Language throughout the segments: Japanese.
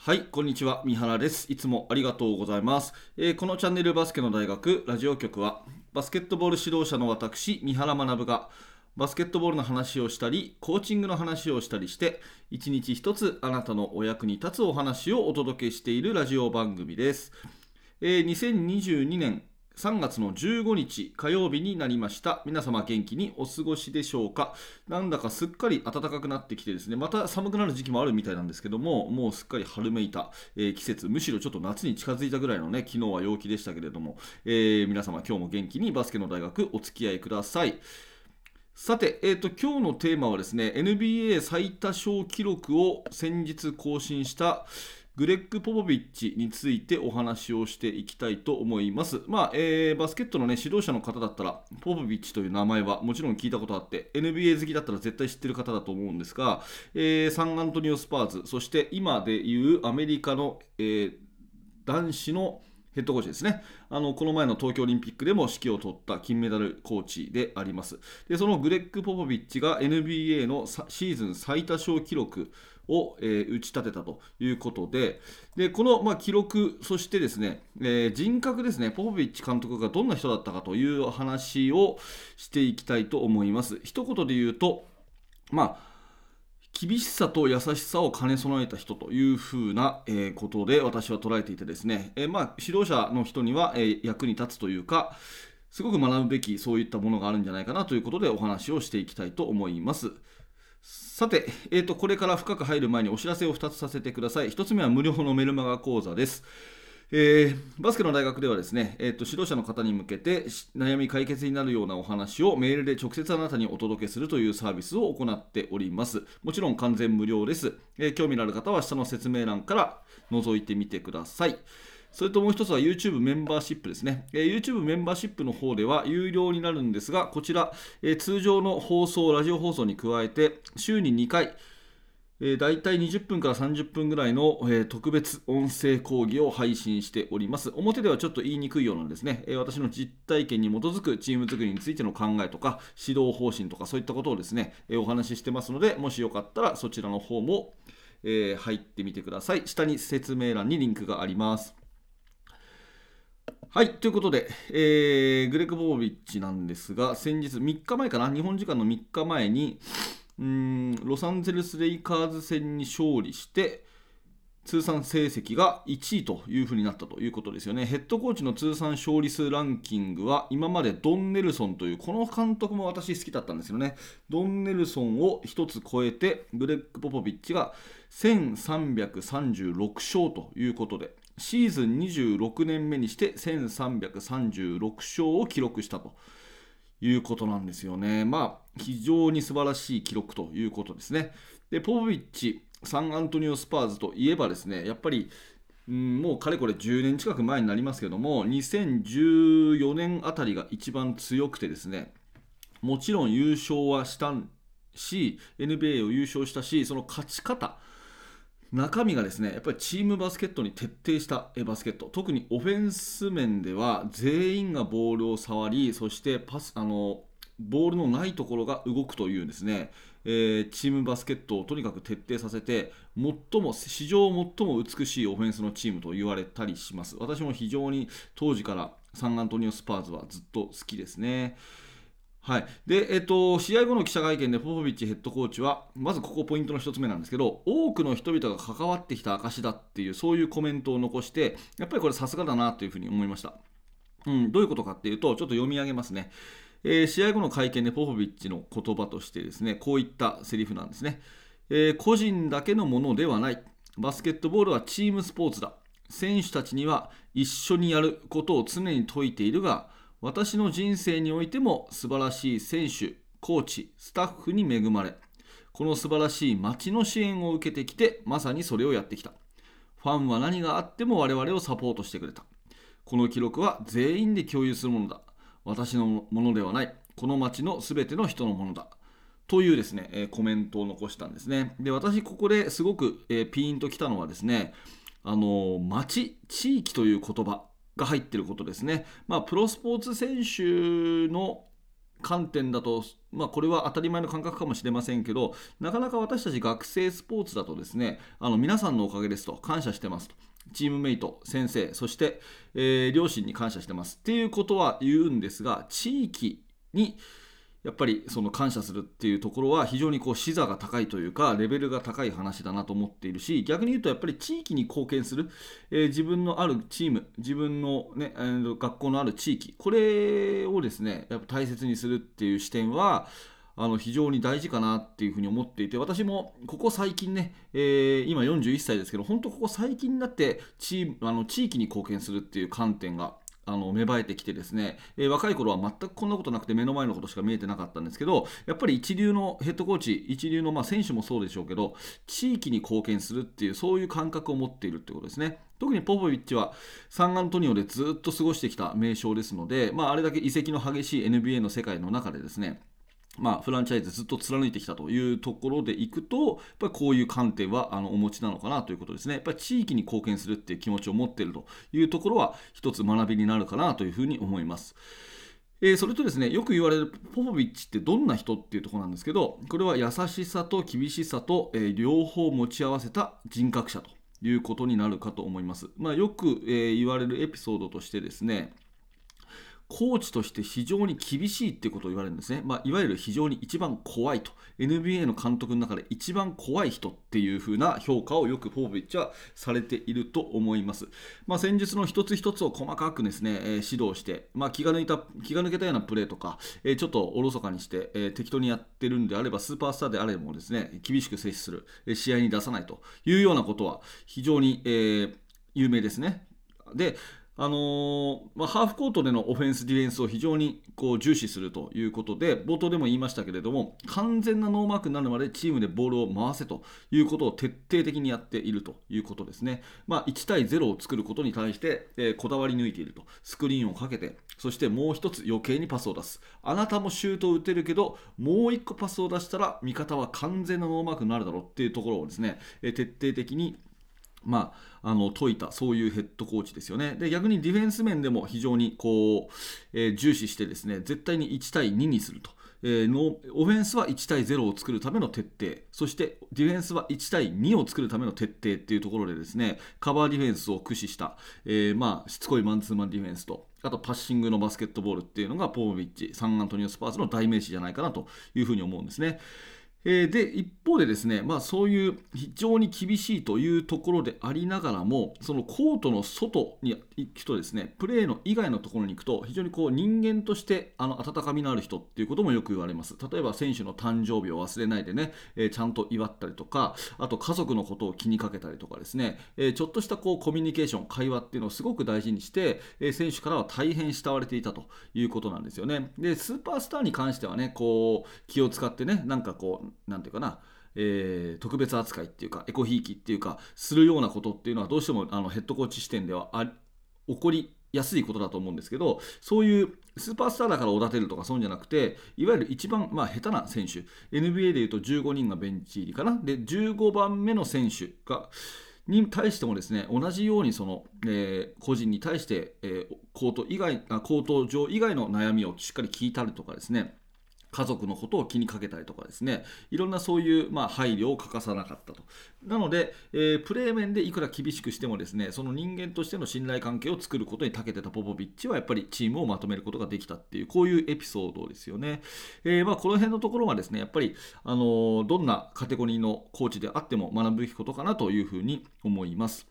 はい、こんにちは。三原です。いつもありがとうございます。えーこのチャンネルバスケの大学ラジオ局は、バスケットボール指導者の私、三原学が、バスケットボールの話をしたり、コーチングの話をしたりして、一日一つあなたのお役に立つお話をお届けしているラジオ番組です。えー2022年3月の15日火曜日になりました。皆様元気にお過ごしでしょうか？なんだかすっかり暖かくなってきてですね、また寒くなる時期もあるみたいなんですけども、もうすっかり春めいた、えー季節、むしろちょっと夏に近づいたぐらいのね、昨日は陽気でしたけれども、えー皆様今日も元気にバスケの大学お付き合いください。さて、えー、と今日のテーマはですね NBA 最多勝記録を先日更新したグレッグ・ポポビッチについてお話をしていきたいと思います。まあえーバスケットの、ね、指導者の方だったら、ポポビッチという名前はもちろん聞いたことあって、NBA 好きだったら絶対知ってる方だと思うんですが、えーサンアントニオ・スパーズ、そして今でいうアメリカの、えー男子のヘッドコーチですねあのこの前の東京オリンピックでも指揮を取った金メダルコーチでありますでそのグレッグ・ポポビッチが NBA のシーズン最多勝記録を、えー打ち立てたということででこの、まあ、記録そしてですね、えー人格ですねポポビッチ監督がどんな人だったかという話をしていきたいと思います一言で言うとまあ厳しさと優しさを兼ね備えた人というふうな、えことで私は捉えていてですね、えーまあ、指導者の人には、え役に立つというかすごく学ぶべきそういったものがあるんじゃないかなということでお話をしていきたいと思います。さて、えー、とこれから深く入る前にお知らせを2つさせてください。1つ目は無料のメルマガ講座です。えーバスケの大学ではですね、えーと指導者の方に向けて悩み解決になるようなお話をメールで直接あなたにお届けするというサービスを行っております。もちろん完全無料です。えー興味のある方は下の説明欄から覗いてみてください。それともう一つは YouTube メンバーシップですね。えー YouTube メンバーシップの方では有料になるんですが、こちら、えー通常の放送、ラジオ放送に加えて、週に2回、えー、大体20分から30分ぐらいの、えー特別音声講義を配信しております。表ではちょっと言いにくいようなんですね、えー私の実体験に基づくチーム作りについての考えとか、指導方針とかそういったことをですね、えお話ししてますので、もしよかったらそちらの方も、え入ってみてください。下に説明欄にリンクがあります。はい、ということで、えーグレッグ・ボービッチなんですが、先日3日前かな、日本時間の3日前に、うんロサンゼルス・レイカーズ戦に勝利して、通算成績が1位というふうになったということですよね。ヘッドコーチの通算勝利数ランキングは、今までドン・ネルソンという、この監督も私好きだったんですよね。ドン・ネルソンを1つ超えて、グレッグ・ポポビッチが1336勝ということで、シーズン26年目にして1336勝を記録したということなんですよね。まあ、非常に素晴らしい記録ということですね。で、ポポビッチ、サンアントニオ・スパーズといえばですね、やっぱり、うんもうかれこれ10年近く前になりますけども、2014年あたりが一番強くてですね、もちろん優勝はしたし、NBA を優勝したし、その勝ち方、中身がですねやっぱりチームバスケットに徹底したバスケット。特にオフェンス面では全員がボールを触りそしてパスあのボールのないところが動くというですね、えーチームバスケットをとにかく徹底させて最も史上最も美しいオフェンスのチームと言われたりします。私も非常に当時からサンアントニオ・スパーズはずっと好きですね。はい。でえっと、試合後の記者会見でポポビッチヘッドコーチはまずここポイントの1つ目なんですけど多くの人々が関わってきた証だっていうそういうコメントを残してやっぱりこれさすがだなというふうに思いました、うん、どういうことかっていうとちょっと読み上げますね、えー試合後の会見でポポビッチの言葉としてですねこういったセリフなんですね、えー個人だけのものではない。バスケットボールはチームスポーツだ。選手たちには一緒にやることを常に説いているが私の人生においても素晴らしい選手、コーチ、スタッフに恵まれ、この素晴らしい街の支援を受けてきて、まさにそれをやってきた。ファンは何があっても我々をサポートしてくれた。この記録は全員で共有するものだ。私のものではない。この街のすべての人のものだ。というですね、えーコメントを残したんですね。で、私、ここですごく、えーピーンときたのはですね、あのー街、地域という言葉が入ってることですね。まあ、プロスポーツ選手の観点だと、まあ、これは当たり前の感覚かもしれませんけどなかなか私たち学生スポーツだとですねあの皆さんのおかげですと。感謝してますと。チームメイト先生そして、えー、両親に感謝してます。っていうことは言うんですが地域にやっぱりその感謝するっていうところは非常にこう視座が高いというかレベルが高い話だなと思っているし逆に言うとやっぱり地域に貢献する、えー、自分のあるチーム自分の、ね、えー、学校のある地域これをですねやっぱ大切にするっていう視点はあの非常に大事かなっていうふうに思っていて私もここ最近ね、えー、今41歳ですけど本当ここ最近になってチームあの地域に貢献するっていう観点があの芽生えてきてですね、えー、若い頃は全くこんなことなくて目の前のことしか見えてなかったんですけどやっぱり一流のヘッドコーチ一流のま選手もそうでしょうけど地域に貢献するっていうそういう感覚を持っているってことですね。特にポポビッチはサンアントニオでずっと過ごしてきた名将ですので、まあ、あれだけ移籍の激しい NBA の世界の中でですねまあ、フランチャイズずっと貫いてきたというところでいくと、やっぱりこういう観点はあのお持ちなのかなということですね。やっぱり地域に貢献するっていう気持ちを持っているというところは、一つ学びになるかなというふうに思います。えー、それとですね、よく言われるポポビッチってどんな人っていうところなんですけど、これは優しさと厳しさと、えー、両方持ち合わせた人格者ということになるかと思います。まあ、よく、えー、言われるエピソードとしてですね、コーチとして非常に厳しいってことを言われるんですね。まあ、いわゆる非常に一番怖いと。NBA の監督の中で一番怖い人っていう風な評価をよくポービッチはされていると思います。まあ、戦術の一つ一つを細かくですね、えー、指導して、まあ、気が抜いた、気が抜けたようなプレーとか、えー、ちょっとおろそかにして、えー、適当にやってるんであれば、スーパースターであればもですね、厳しく接する、え試合に出さないというようなことは非常に、え有名ですね。で、あのー、まあ、ハーフコートでのオフェンス、ディフェンスを非常にこう重視するということで、冒頭でも言いましたけれども、完全なノーマークになるまでチームでボールを回せということを徹底的にやっているということですね。まあ、1対0を作ることに対して、えー、こだわり抜いていると。スクリーンをかけて、そしてもう1つ余計にパスを出す。あなたもシュートを打てるけど、もう1個パスを出したら、味方は完全なノーマークになるだろうっていうところをですね、えー、徹底的にまあ、あの解いたそういうヘッドコーチですよね。で逆にディフェンス面でも非常にこう、えー、重視してですね絶対に1対2にすると。えー、のオフェンスは1対0を作るための徹底そしてディフェンスは1対2を作るための徹底っていうところでですねカバーディフェンスを駆使した、えー、まあ、しつこいマンツーマンディフェンスとあとパッシングのバスケットボールっていうのがポービッチサンアントニオスパーズの代名詞じゃないかなというふうに思うんですね。えー、で一方でですね、まあ、そういう非常に厳しいというところでありながらもそのコートの外に行くとですねプレーの以外のところに行くと非常にこう人間としてあの温かみのある人っていうこともよく言われます。例えば選手の誕生日を忘れないでね、えー、ちゃんと祝ったりとかあと家族のことを気にかけたりとかですね、えー、ちょっとしたこうコミュニケーション会話っていうのをすごく大事にして、え選手からは大変慕われていたということなんですよね。でスーパースターに関してはねこう気を使ってねなんかこう何ていうかな、えー、特別扱いっていうかエコひいきっていうかするようなことっていうのはどうしてもあのヘッドコーチ視点ではあ起こりやすいことだと思うんですけどそういうスーパースターだからおだてるとかそうじゃなくていわゆる一番、まあ、下手な選手 NBA でいうと15人がベンチ入りかな。で15番目の選手がに対してもですね同じようにその、えー、個人に対して、えー、コート以外あコート上以外の悩みをしっかり聞いたりとかですね家族のことを気にかけたりとかですね。いろんなそういう、まあ、配慮を欠かさなかったと。なので、えー、プレー面でいくら厳しくしてもですねその人間としての信頼関係を作ることに長けてたポポビッチはやっぱりチームをまとめることができたっていうこういうエピソードですよね、えー、まあ、この辺のところはですねやっぱり、あのー、どんなカテゴリーのコーチであっても学ぶべきことかなというふうに思います。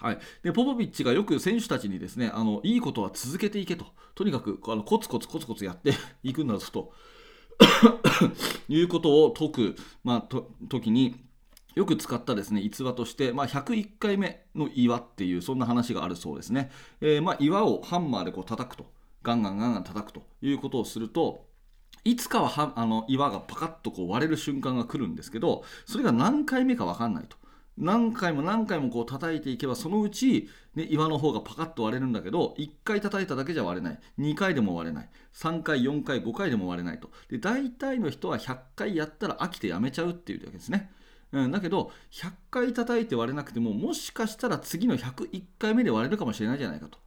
はい、でポポビッチがよく選手たちにですねあのいいことは続けていけと。とにかくあのコツコツコツコツやっていくんだぞと。いうことを解く、まあ、と時によく使ったですね逸話として、まあ、101回目の岩っていうそんな話があるそうですね、えー、まあ、岩をハンマーでこう叩くと。ガンガンガンガン叩くと。いうことをするといつかははあの岩がパカッとこう割れる瞬間が来るんですけどそれが何回目か分かんないと。何回も何回もこう叩いていけばそのうち、ね、岩の方がパカッと割れるんだけど1回叩いただけじゃ割れない。2回でも割れない。3回4回5回でも割れないと。で大体の人は100回やったら飽きてやめちゃうっていうわけですね、うん、だけど100回叩いて割れなくてももしかしたら次の101回目で割れるかもしれないじゃないかと。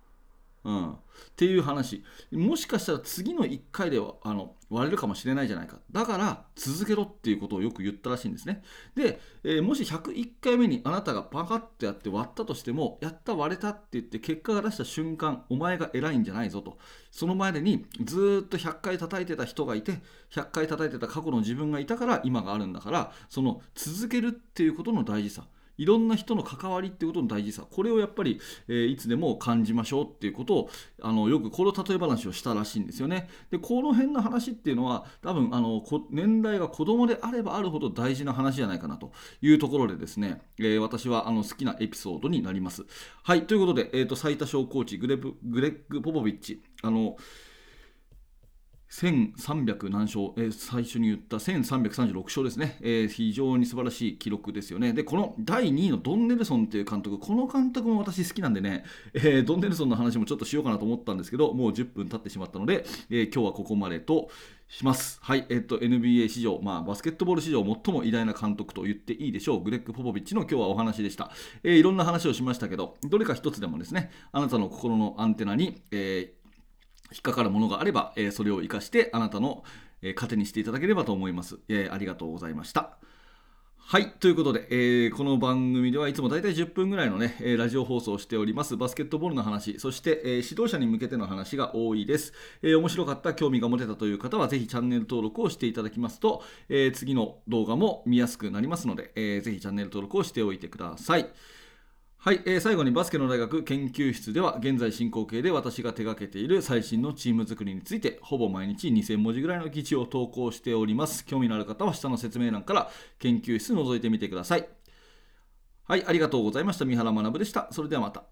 うん、っていう話。もしかしたら次の1回ではあの割れるかもしれないじゃないか。だから続けろっていうことをよく言ったらしいんですね。で、えー、もし101回目にあなたがパカッてやって割ったとしてもやった割れたって言って結果が出した瞬間お前が偉いんじゃないぞと。その前にずっと100回叩いてた人がいて100回叩いてた過去の自分がいたから今があるんだからその続けるっていうことの大事さ。いろんな人の関わりっていうことの大事さ。これをやっぱり、えー、いつでも感じましょうっていうことをあのよくこの例え話をしたらしいんですよね。でこの辺の話っていうのは多分あの年代が子供であればあるほど大事な話じゃないかなというところでですね、えー、私はあの好きなエピソードになります。はいということで、えーと、最多勝コーチグレグレッグ・ポポビッチ。あの1300何勝、えー、最初に言った1336勝ですね、えー、非常に素晴らしい記録ですよね。で、この第2位のドン・ネルソンっていう監督、この監督も私好きなんでね、えー、ドン・ネルソンの話もちょっとしようかなと思ったんですけど、もう10分経ってしまったので、え今日はここまでとします。はい、えっと、NBA 史上、まあ、バスケットボール史上最も偉大な監督と言っていいでしょう、グレッグ・ポポビッチの今日はお話でした。えいろんな話をしましたけど、どれか一つでもですね、あなたの心のアンテナに、えー引っかかるものがあれば、え、それを活かしてあなたの、え、糧にしていただければと思います、え、ありがとうございましたはい。ということで、えー、この番組ではいつも大体10分ぐらいのね、えー、ラジオ放送をしております。バスケットボールの話、そして、えー、指導者に向けての話が多いです。えー、面白かった、興味が持てたという方は、ぜひチャンネル登録をしていただきますと、え、次の動画も見やすくなりますので、えー、ぜひチャンネル登録をしておいてください。はい、えー、最後にバスケの大学研究室では現在進行形で私が手掛けている最新のチーム作りについてほぼ毎日2000文字ぐらいの記事を投稿しております。興味のある方は下の説明欄から研究室覗いてみてください。はいありがとうございました。三原学でした。それではまた。